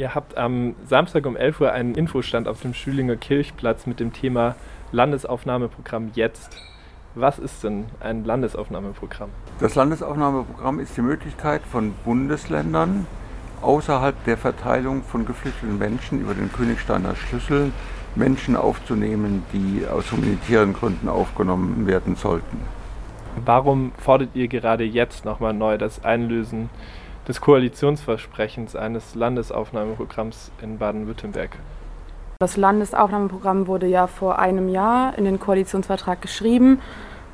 Ihr habt am Samstag um 11 Uhr einen Infostand auf dem Schülinger Kirchplatz mit dem Thema Landesaufnahmeprogramm jetzt. Was ist denn ein Landesaufnahmeprogramm? Das Landesaufnahmeprogramm ist die Möglichkeit von Bundesländern außerhalb der Verteilung von geflüchteten Menschen über den Königsteiner Schlüssel Menschen aufzunehmen, die aus humanitären Gründen aufgenommen werden sollten. Warum fordert ihr gerade jetzt nochmal neu das Einlösen des Koalitionsversprechens eines Landesaufnahmeprogramms in Baden-Württemberg. Das Landesaufnahmeprogramm wurde ja vor einem Jahr in den Koalitionsvertrag geschrieben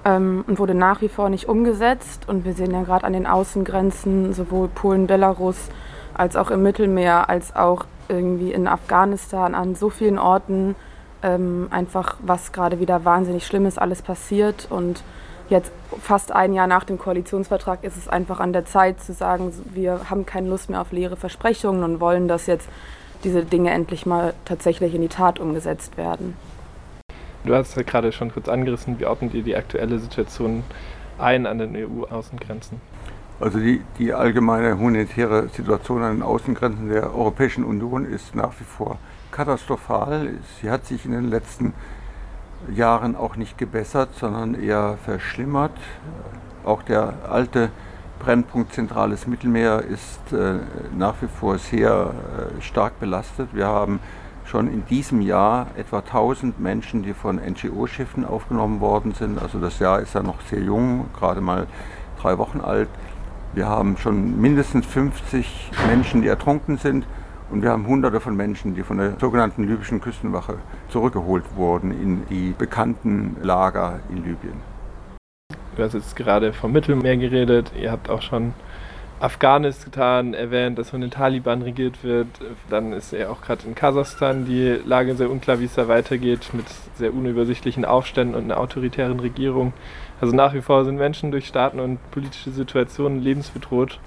ähm, und wurde nach wie vor nicht umgesetzt. Und wir sehen ja gerade an den Außengrenzen sowohl Polen, Belarus als auch im Mittelmeer, als auch irgendwie in Afghanistan, an so vielen Orten ähm, einfach, was gerade wieder wahnsinnig Schlimmes alles passiert. Und jetzt fast ein Jahr nach dem Koalitionsvertrag ist es einfach an der Zeit zu sagen, wir haben keine Lust mehr auf leere Versprechungen und wollen, dass jetzt diese Dinge endlich mal tatsächlich in die Tat umgesetzt werden. Du hast ja gerade schon kurz angerissen, wie ordnet ihr die aktuelle Situation ein an den EU-Außengrenzen? Also die, die allgemeine humanitäre Situation an den Außengrenzen der Europäischen Union ist nach wie vor katastrophal. Sie hat sich in den letzten Jahren auch nicht gebessert, sondern eher verschlimmert. Auch der alte Brennpunkt zentrales Mittelmeer ist äh, nach wie vor sehr äh, stark belastet. Wir haben schon in diesem Jahr etwa 1000 Menschen, die von NGO-Schiffen aufgenommen worden sind. Also das Jahr ist ja noch sehr jung, gerade mal drei Wochen alt. Wir haben schon mindestens 50 Menschen, die ertrunken sind. Und wir haben hunderte von Menschen, die von der sogenannten libyschen Küstenwache zurückgeholt wurden in die bekannten Lager in Libyen. Du hast jetzt gerade vom Mittelmeer geredet. Ihr habt auch schon Afghanistan erwähnt, dass von den Taliban regiert wird. Dann ist ja auch gerade in Kasachstan die Lage sehr unklar, wie es da weitergeht, mit sehr unübersichtlichen Aufständen und einer autoritären Regierung. Also nach wie vor sind Menschen durch Staaten und politische Situationen lebensbedroht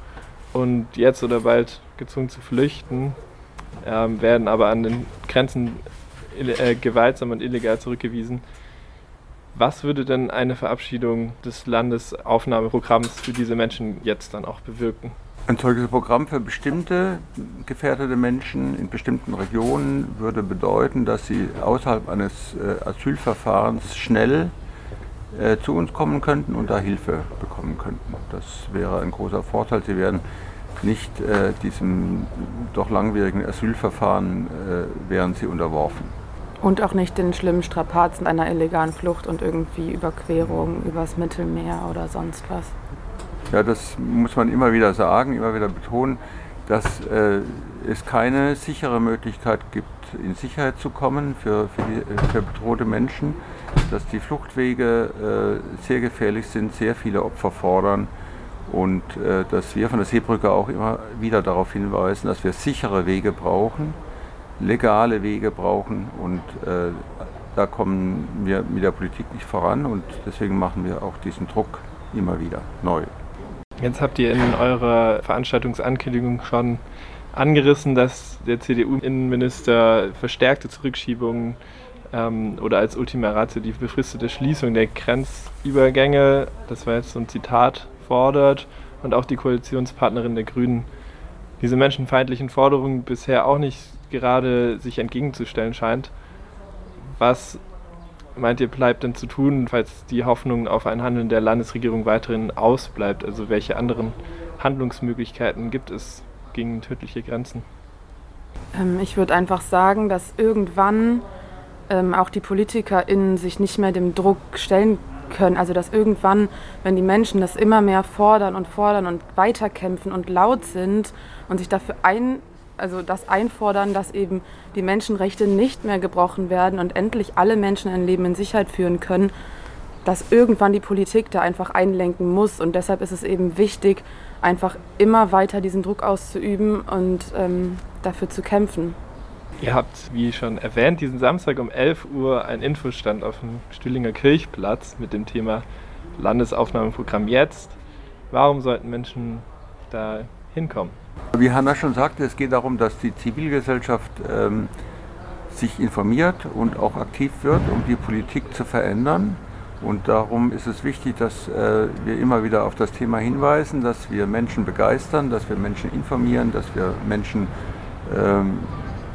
und jetzt oder bald gezwungen zu flüchten ähm, werden aber an den Grenzen äh, gewaltsam und illegal zurückgewiesen. Was würde denn eine Verabschiedung des Landesaufnahmeprogramms für diese Menschen jetzt dann auch bewirken? Ein solches Programm für bestimmte gefährdete Menschen in bestimmten Regionen würde bedeuten, dass sie außerhalb eines äh, Asylverfahrens schnell äh, zu uns kommen könnten und da Hilfe bekommen könnten. Das wäre ein großer Vorteil. Sie werden nicht äh, diesem doch langwierigen Asylverfahren äh, wären sie unterworfen. Und auch nicht den schlimmen Strapazen einer illegalen Flucht und irgendwie Überquerung übers Mittelmeer oder sonst was. Ja, das muss man immer wieder sagen, immer wieder betonen, dass äh, es keine sichere Möglichkeit gibt, in Sicherheit zu kommen für, für, die, äh, für bedrohte Menschen, dass die Fluchtwege äh, sehr gefährlich sind, sehr viele Opfer fordern und äh, dass wir von der Seebrücke auch immer wieder darauf hinweisen, dass wir sichere Wege brauchen, legale Wege brauchen. Und äh, da kommen wir mit der Politik nicht voran. Und deswegen machen wir auch diesen Druck immer wieder neu. Jetzt habt ihr in eurer Veranstaltungsankündigung schon angerissen, dass der CDU-Innenminister verstärkte Zurückschiebungen ähm, oder als Ultima Ratio die befristete Schließung der Grenzübergänge, das war jetzt so ein Zitat fordert und auch die Koalitionspartnerin der Grünen diese menschenfeindlichen Forderungen bisher auch nicht gerade sich entgegenzustellen scheint. Was meint ihr, bleibt denn zu tun, falls die Hoffnung auf ein Handeln der Landesregierung weiterhin ausbleibt? Also welche anderen Handlungsmöglichkeiten gibt es gegen tödliche Grenzen? Ähm, ich würde einfach sagen, dass irgendwann ähm, auch die PolitikerInnen sich nicht mehr dem Druck stellen können. Also dass irgendwann, wenn die Menschen das immer mehr fordern und fordern und weiterkämpfen und laut sind und sich dafür ein, also das einfordern, dass eben die Menschenrechte nicht mehr gebrochen werden und endlich alle Menschen ein Leben in Sicherheit führen können, dass irgendwann die Politik da einfach einlenken muss. Und deshalb ist es eben wichtig, einfach immer weiter diesen Druck auszuüben und ähm, dafür zu kämpfen. Ihr habt, wie schon erwähnt, diesen Samstag um 11 Uhr einen Infostand auf dem Stühlinger Kirchplatz mit dem Thema Landesaufnahmeprogramm jetzt. Warum sollten Menschen da hinkommen? Wie Hanna schon sagte, es geht darum, dass die Zivilgesellschaft ähm, sich informiert und auch aktiv wird, um die Politik zu verändern. Und darum ist es wichtig, dass äh, wir immer wieder auf das Thema hinweisen, dass wir Menschen begeistern, dass wir Menschen informieren, dass wir Menschen ähm,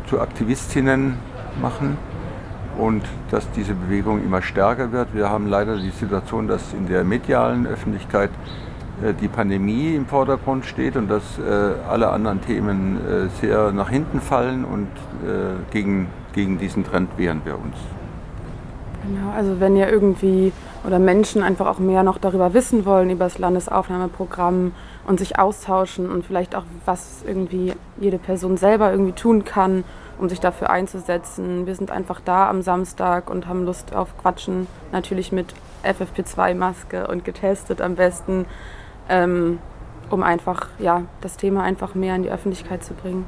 zu Aktivistinnen machen und dass diese Bewegung immer stärker wird. Wir haben leider die Situation, dass in der medialen Öffentlichkeit äh, die Pandemie im Vordergrund steht und dass äh, alle anderen Themen äh, sehr nach hinten fallen und gegen, gegen diesen Trend wehren wir uns. Genau, also wenn ihr irgendwie oder Menschen einfach auch mehr noch darüber wissen wollen, über das Landesaufnahmeprogramm und sich austauschen und vielleicht auch, was irgendwie jede Person selber irgendwie tun kann, um sich dafür einzusetzen. Wir sind einfach da am Samstag und haben Lust auf Quatschen, natürlich mit FFP2-Maske und getestet am besten, ähm, um einfach ja, das Thema einfach mehr in die Öffentlichkeit zu bringen.